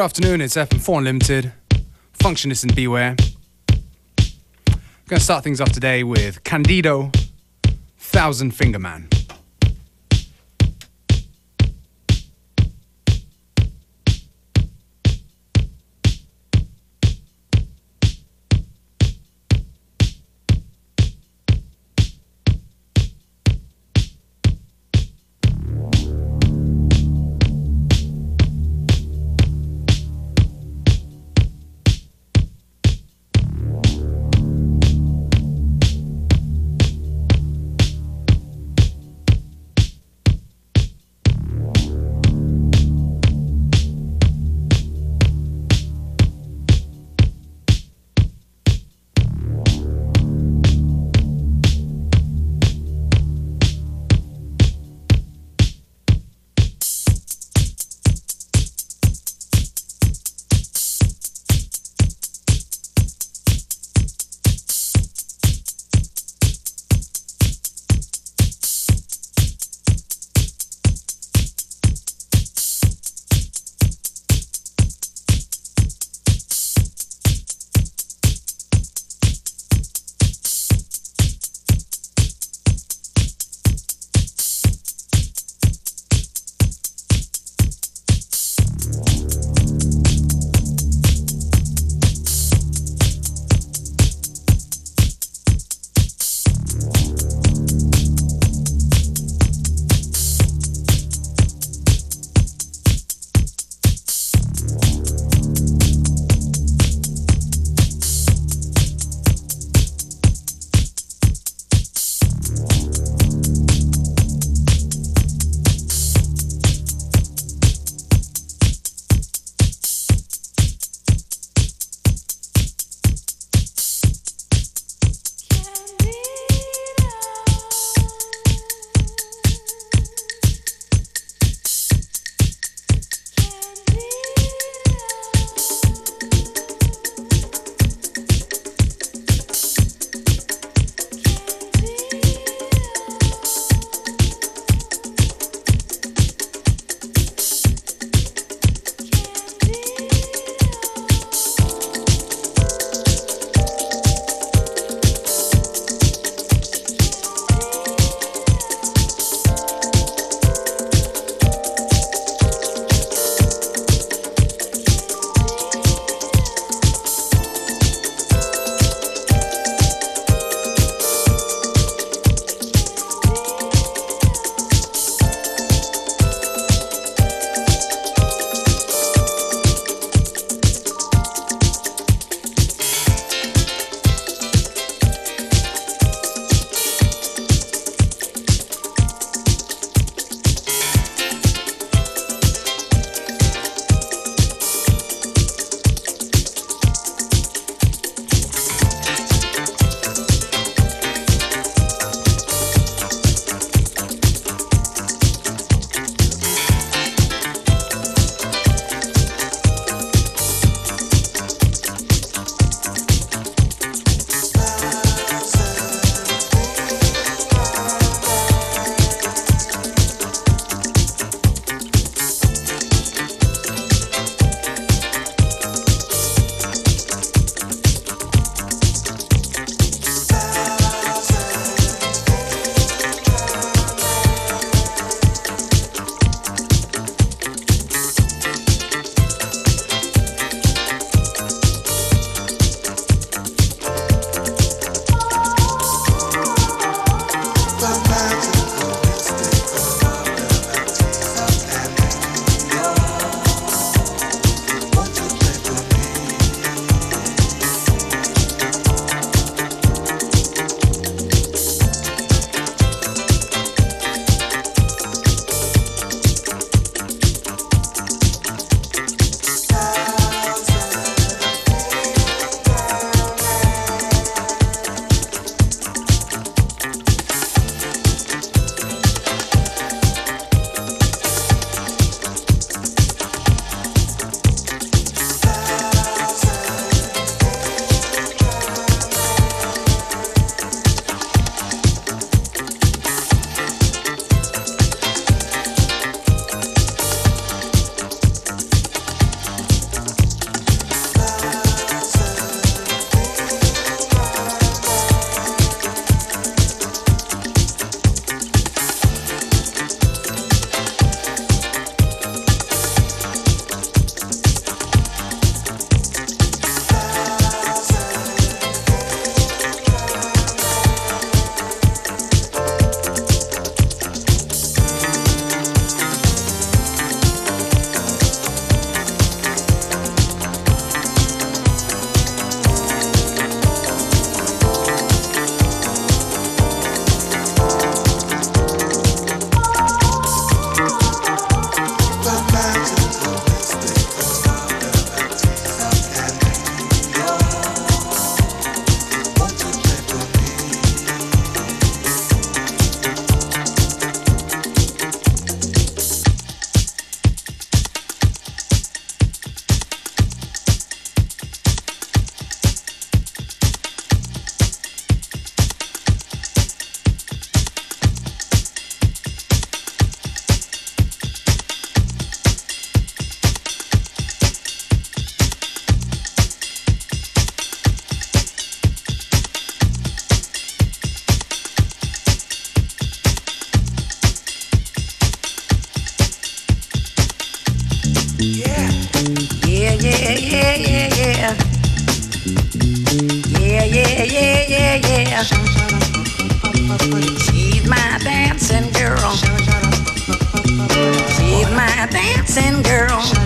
afternoon, it's FM4 Unlimited. Functionist and Beware. I'm to start things off today with Candido, Thousand Finger Man. a dancing girl.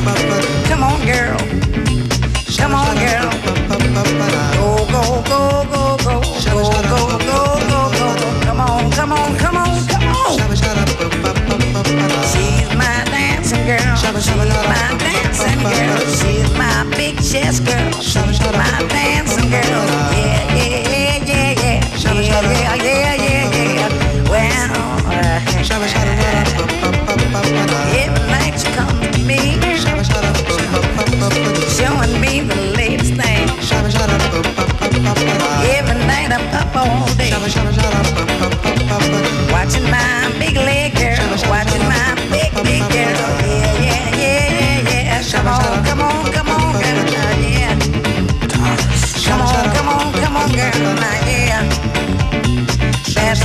Come on, girl. Come on, girl. Go, go, go, go, go, go, go, go, go. Come on, come on, come on, come on. She's my dancing girl. My dancing girl. She's my big chest girl. My dancing girl. Yeah, yeah, yeah, yeah, yeah, yeah, yeah, yeah, yeah. Well, uh, Watching my big leg girl, watching my big, big girl. Yeah, yeah, yeah, yeah. Come on, come on, come on, girl. Come on, come on, come on, girl.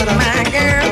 My girl.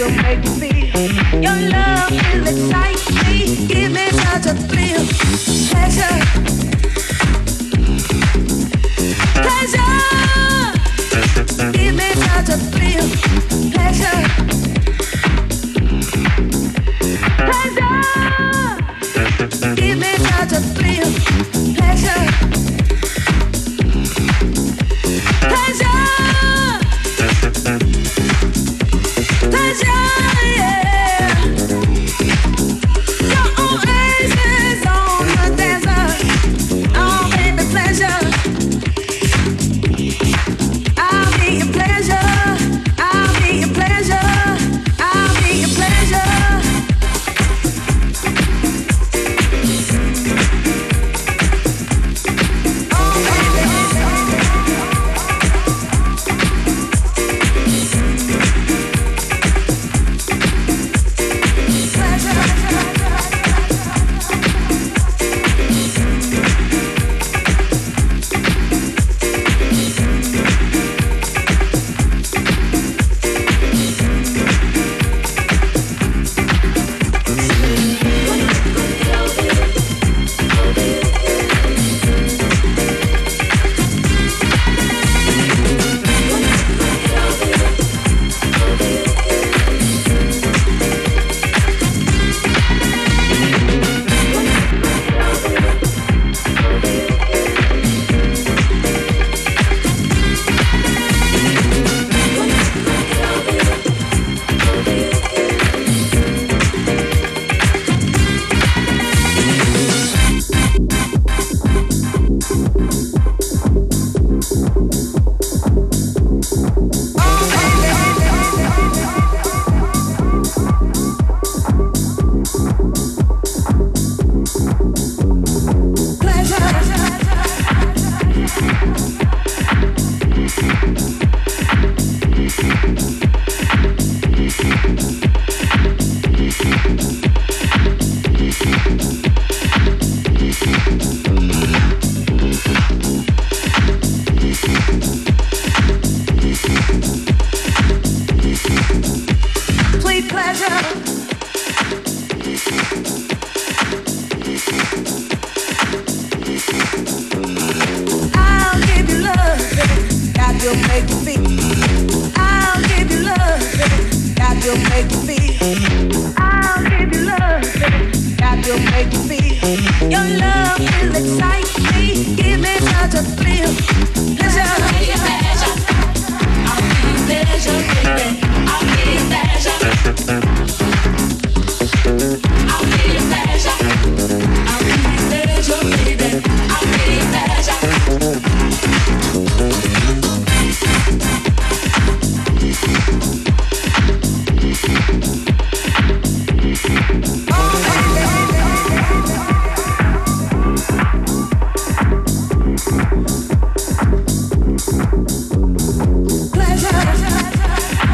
you make me. Your love will excite me, give me such a thrill, pleasure.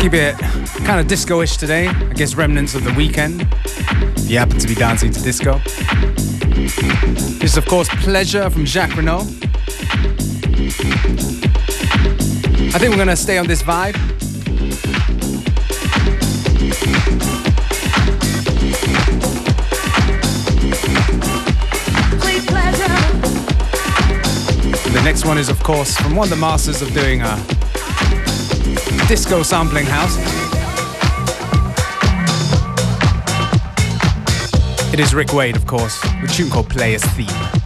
Bit kind of disco-ish today. I guess remnants of the weekend. If you happen to be dancing to disco. This is of course Pleasure from Jacques Renault. I think we're gonna stay on this vibe. The next one is of course from one of the masters of doing a disco sampling house. It is Rick Wade, of course, with a tune called Player's Theme.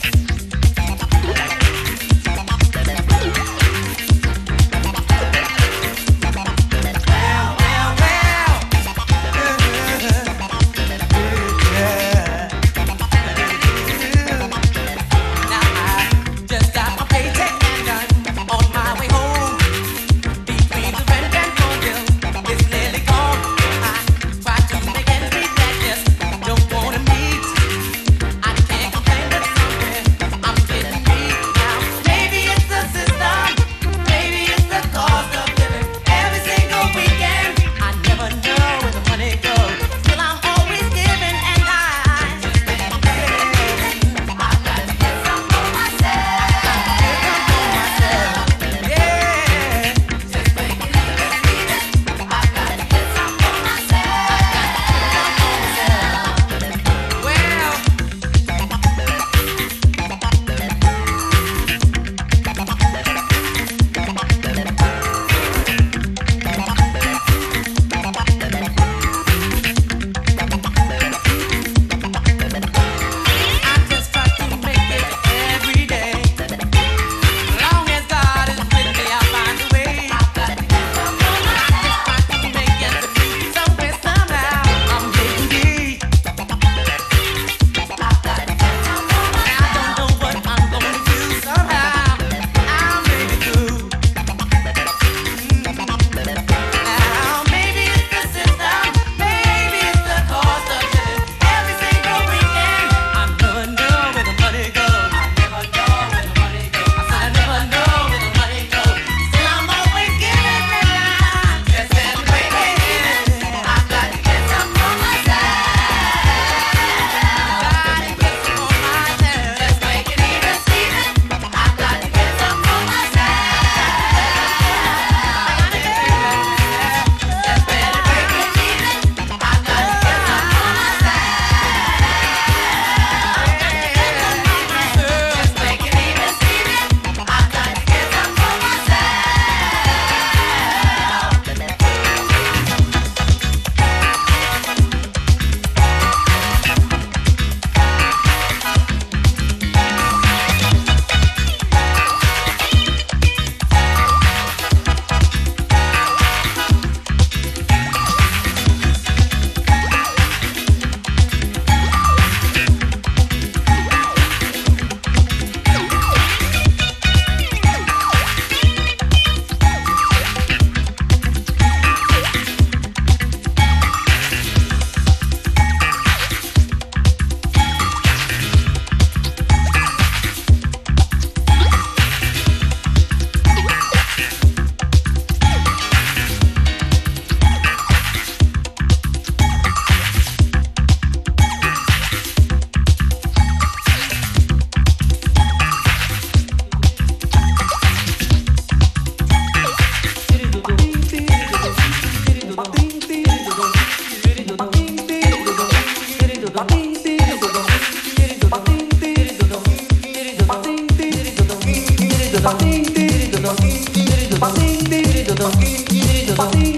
do, do, do.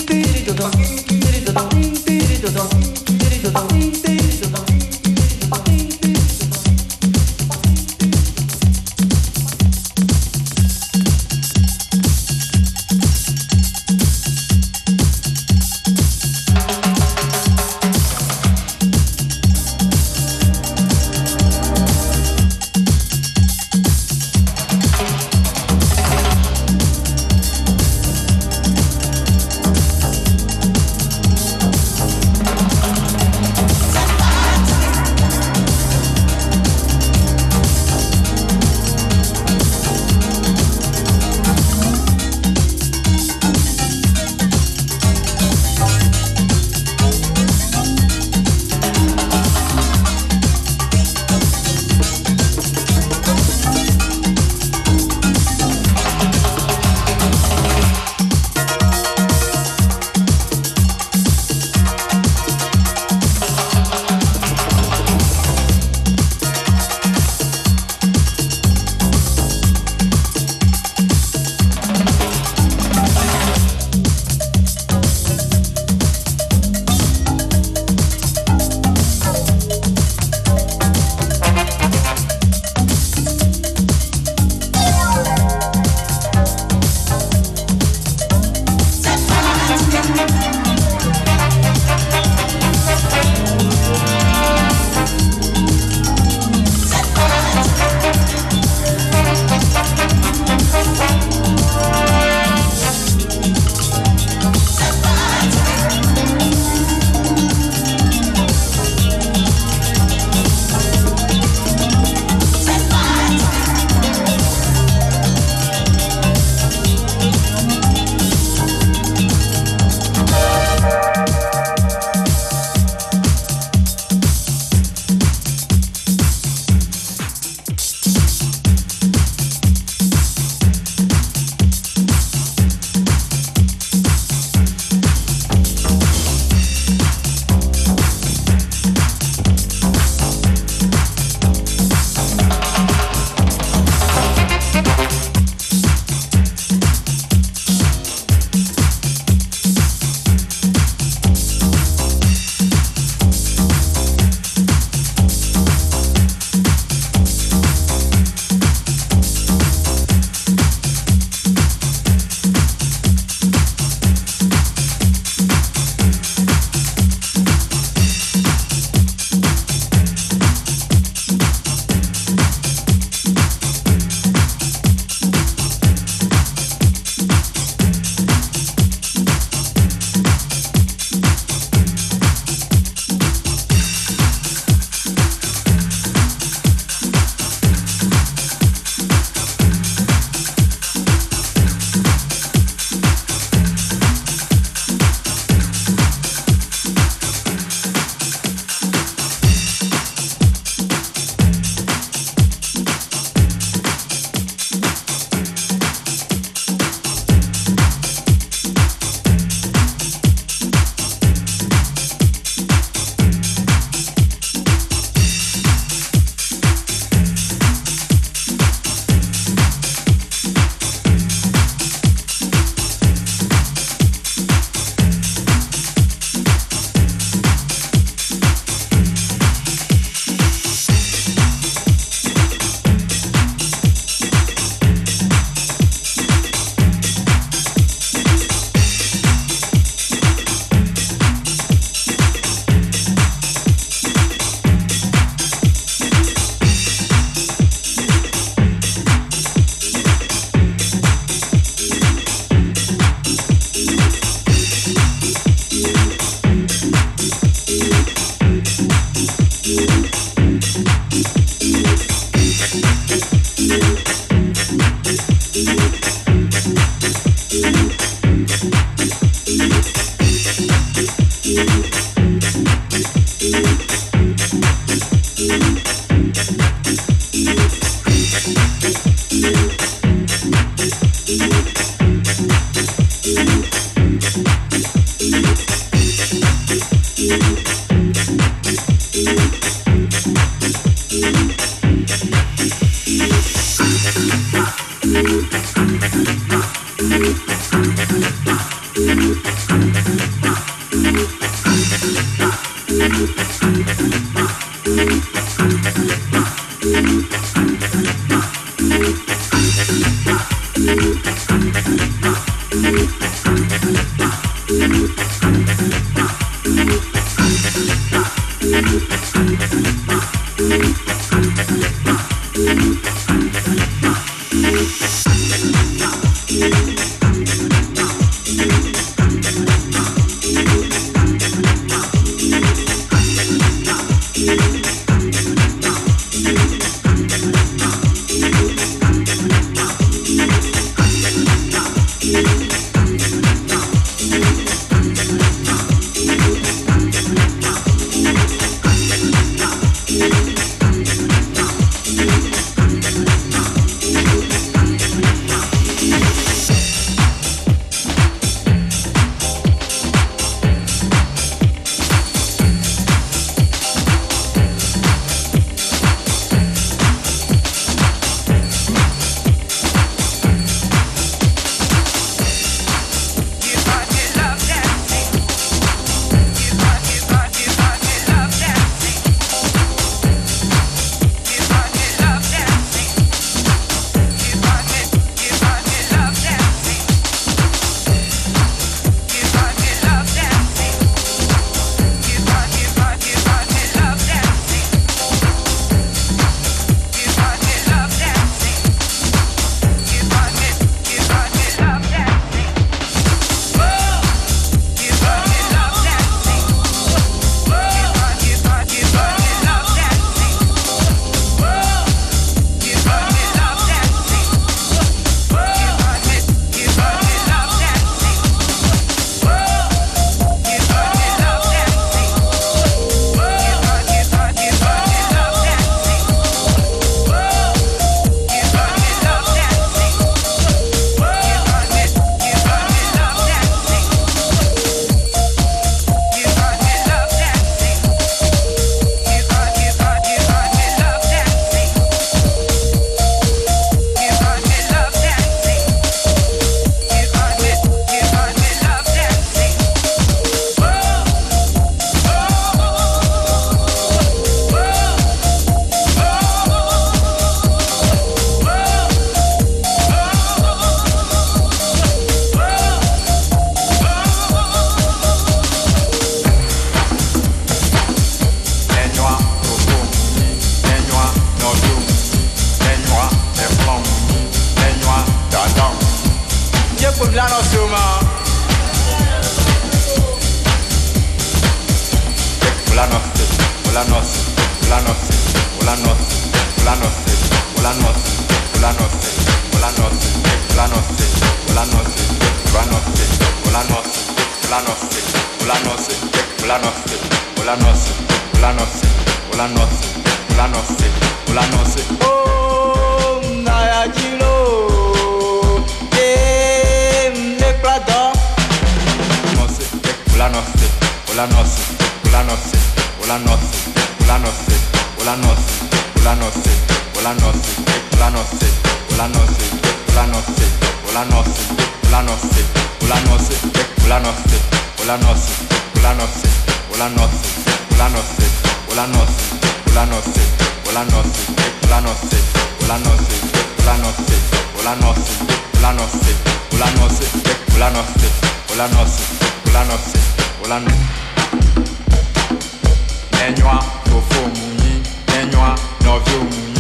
Nenhuma, fofo, mungi, nenhuma, novio, mungi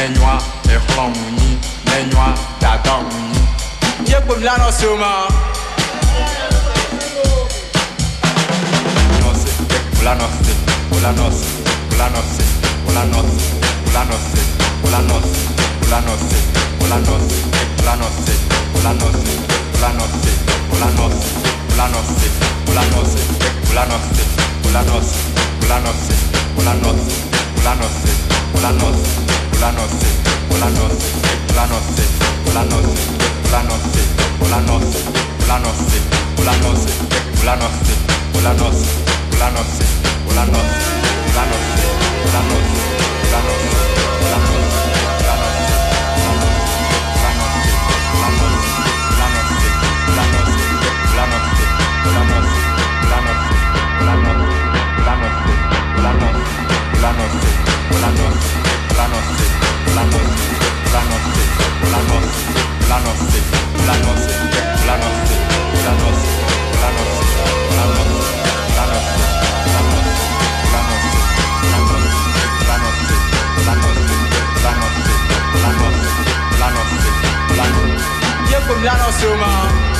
nenywa ɛxlɔ ŋunyi nenywa dada ŋunyi. yé gbomi la nɔ so ma. nɔsi wòla nɔsi wòla nɔsi wòla nɔsi wòla nɔsi wòla nɔsi wòla nɔsi wòla nɔsi wòla nɔsi wòla nɔsi wòla nɔsi wòla nɔsi wòla nɔsi wòla nɔsi wòla nɔsi wòla nɔsi wòla nɔsi wòla nɔsi wòla nɔsi wòla nɔsi. la noce, pour la noce, pour la noce, pour la noce, pour la noce, pour la noce, pour la noce, pour la noce, pour la noce, pour la noce, pour la noce, pour la noce, pour la noce, pour la noce, pour la noce, pour la noce. Yo con Llanos Human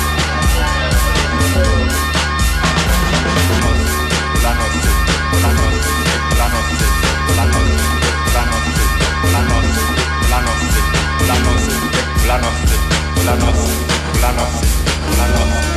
planos, planos, planos, planos, planos, planos,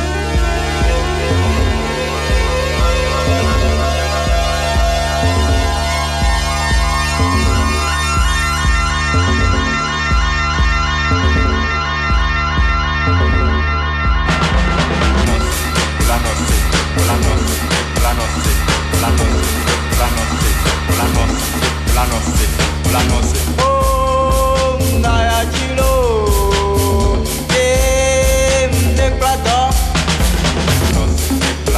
planos, planos, planos,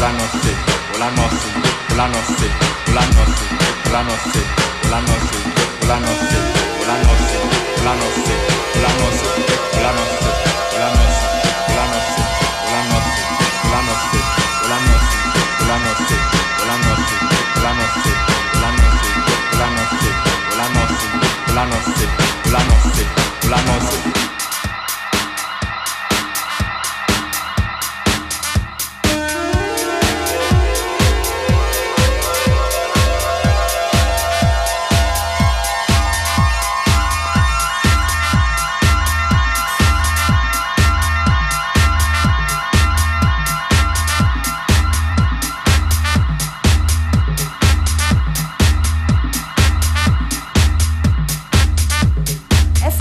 la noche, por la noche, por la noche, por la noche, por la noche, por la noche, por la noche, por la noche, por la noche, por la noche, por la noche, por la noche, por la noche, por la noche, por la noche, por la noche, por la noche, por la noche, por la noche, por.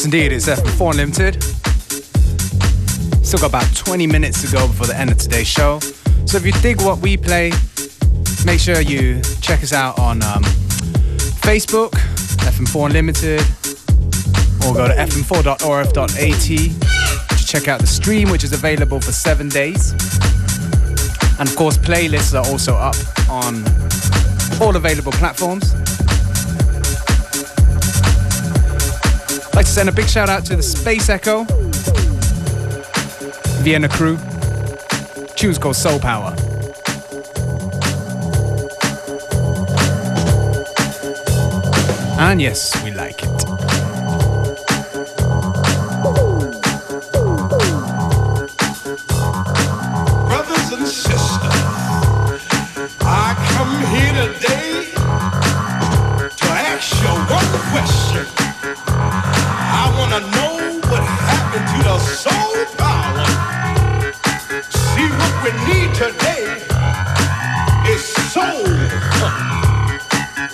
Yes, indeed, it's FM4 Unlimited. Still got about 20 minutes to go before the end of today's show. So if you dig what we play, make sure you check us out on um, Facebook, FM4 Unlimited, or go to fm4.orf.at to check out the stream, which is available for seven days. And of course, playlists are also up on all available platforms. Send a big shout out to the Space Echo, Vienna crew. Tune's called Soul Power. And yes, we need today is soul.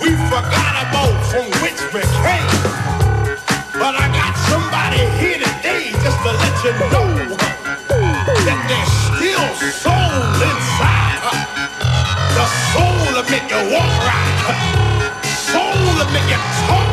We forgot about from which we came. But I got somebody here today just to let you know that there's still soul inside. The soul will make you walk right. Soul will make you talk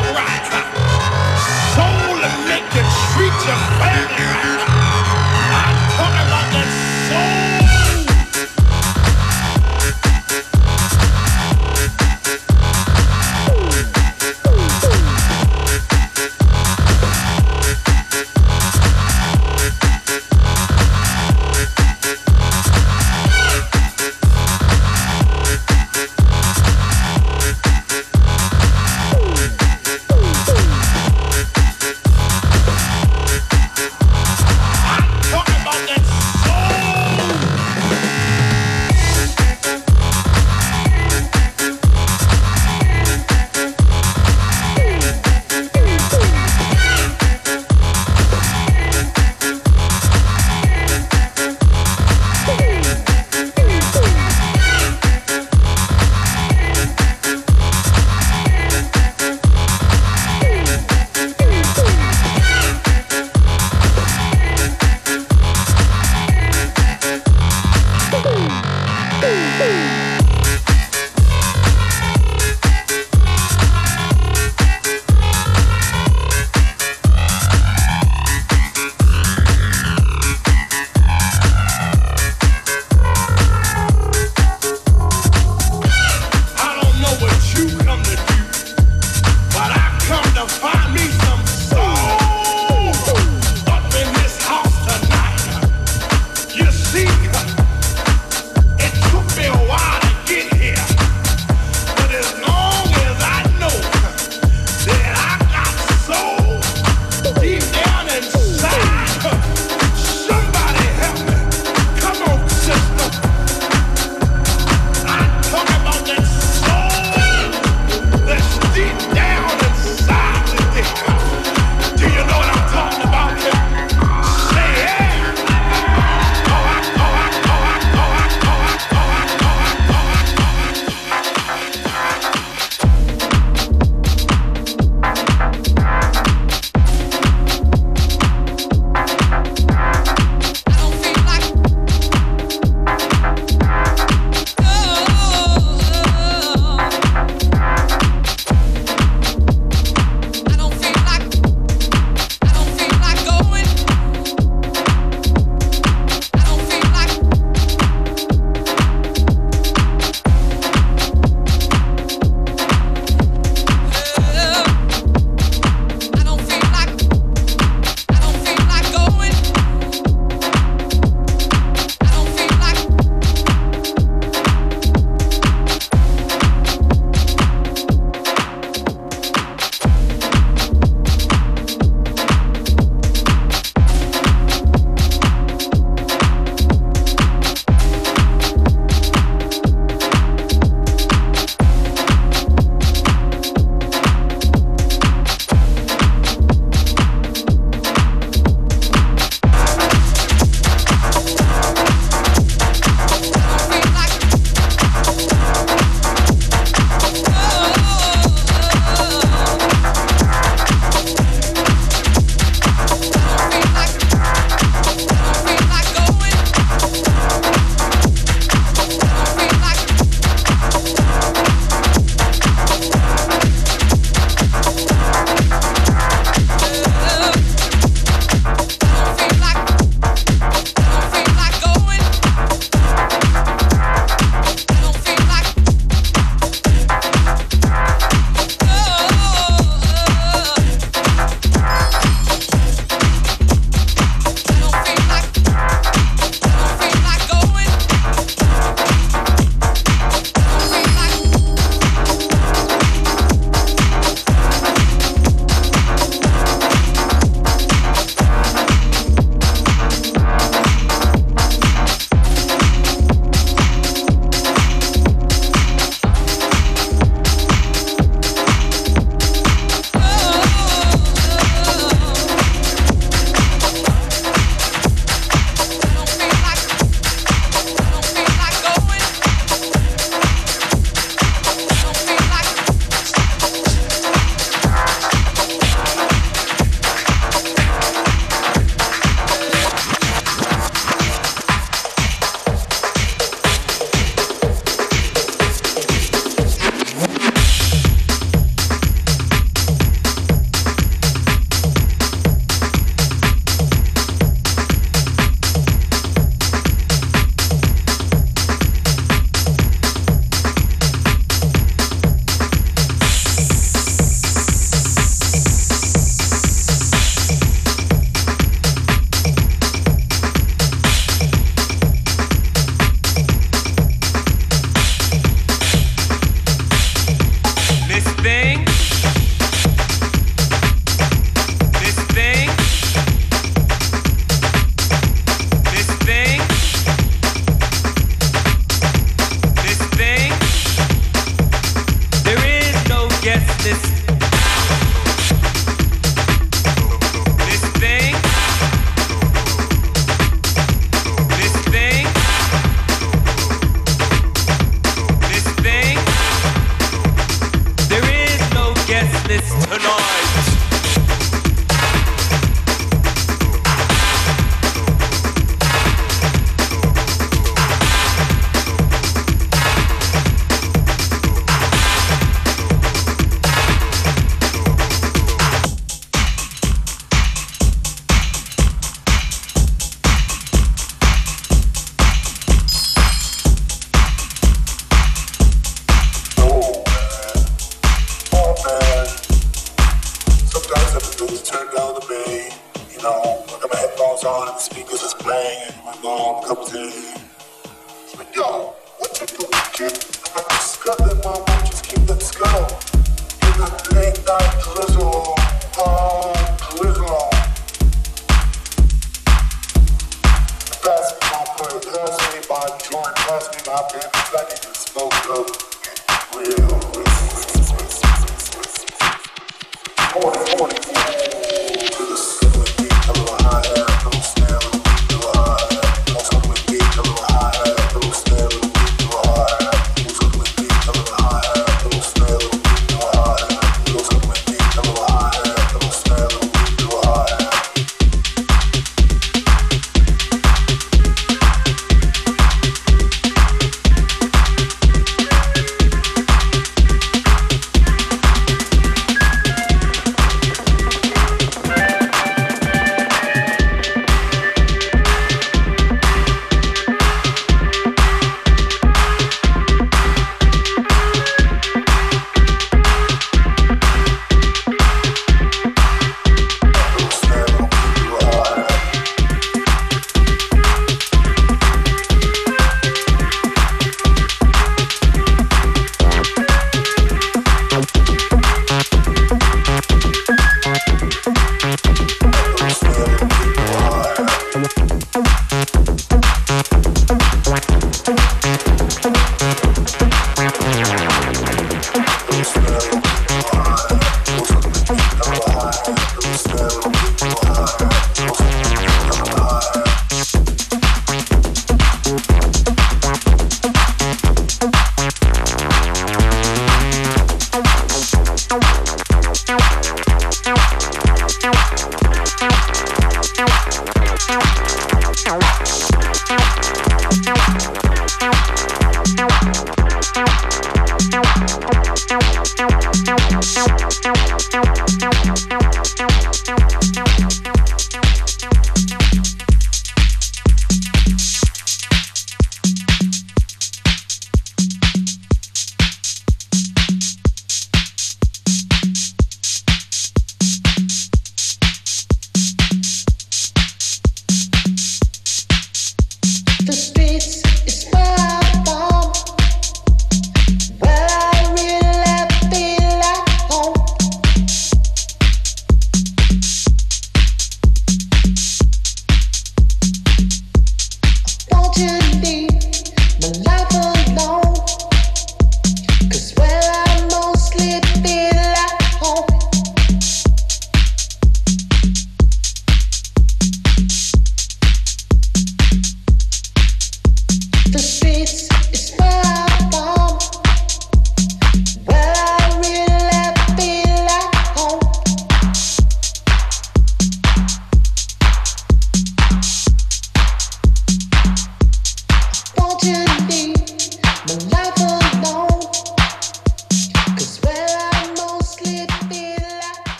all of the speakers is playing and my mom comes in. She's like, yo, what you doing, kid? I'm like, just got that mom, just keep that skull. In the late night drizzle, oh, drizzle. Pass me my plate, pass me my joint, pass me my pen, I need to smoke up and get real.